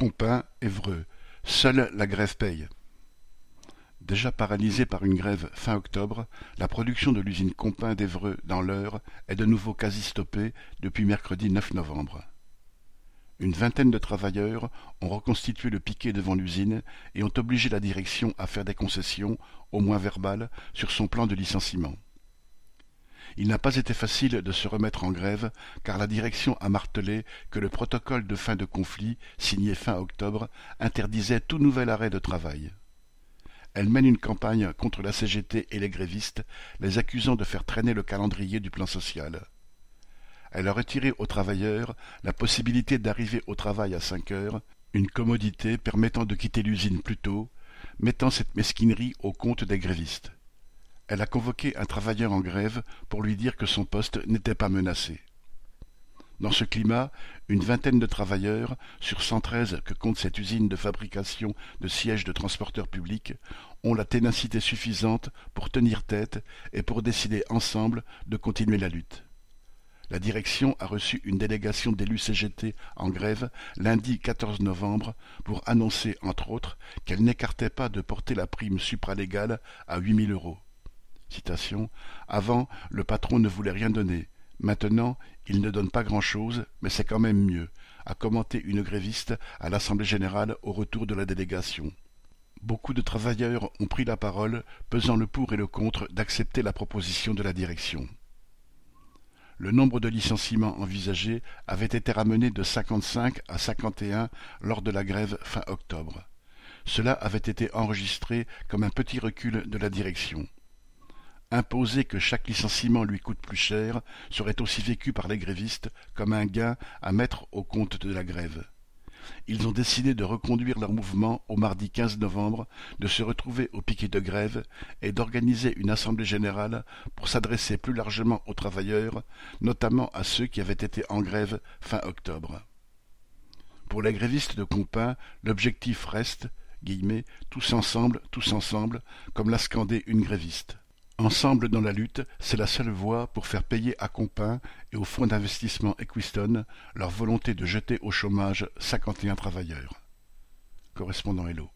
Compin, Évreux. Seule la grève paye. Déjà paralysée par une grève fin octobre, la production de l'usine Compin d'Évreux dans l'Eure est de nouveau quasi stoppée depuis mercredi 9 novembre. Une vingtaine de travailleurs ont reconstitué le piquet devant l'usine et ont obligé la direction à faire des concessions, au moins verbales, sur son plan de licenciement. Il n'a pas été facile de se remettre en grève, car la direction a martelé que le protocole de fin de conflit, signé fin octobre, interdisait tout nouvel arrêt de travail. Elle mène une campagne contre la CGT et les grévistes, les accusant de faire traîner le calendrier du plan social. Elle a retiré aux travailleurs la possibilité d'arriver au travail à cinq heures, une commodité permettant de quitter l'usine plus tôt, mettant cette mesquinerie au compte des grévistes elle a convoqué un travailleur en grève pour lui dire que son poste n'était pas menacé. Dans ce climat, une vingtaine de travailleurs, sur cent treize que compte cette usine de fabrication de sièges de transporteurs publics, ont la ténacité suffisante pour tenir tête et pour décider ensemble de continuer la lutte. La direction a reçu une délégation d'élus CGT en grève lundi 14 novembre pour annoncer, entre autres, qu'elle n'écartait pas de porter la prime supralégale à huit mille euros. Avant, le patron ne voulait rien donner. Maintenant, il ne donne pas grand-chose, mais c'est quand même mieux, a commenté une gréviste à l'Assemblée générale au retour de la délégation. Beaucoup de travailleurs ont pris la parole, pesant le pour et le contre d'accepter la proposition de la direction. Le nombre de licenciements envisagés avait été ramené de 55 à 51 lors de la grève fin octobre. Cela avait été enregistré comme un petit recul de la direction. Imposer que chaque licenciement lui coûte plus cher serait aussi vécu par les grévistes comme un gain à mettre au compte de la grève. Ils ont décidé de reconduire leur mouvement au mardi 15 novembre, de se retrouver au piquet de grève et d'organiser une assemblée générale pour s'adresser plus largement aux travailleurs, notamment à ceux qui avaient été en grève fin octobre. Pour les grévistes de Compin, l'objectif reste guillemets, tous ensemble, tous ensemble, comme l'a scandé une gréviste. Ensemble dans la lutte, c'est la seule voie pour faire payer à Compin et au fonds d'investissement Equiston leur volonté de jeter au chômage cinquante et un travailleurs. Correspondant Hello.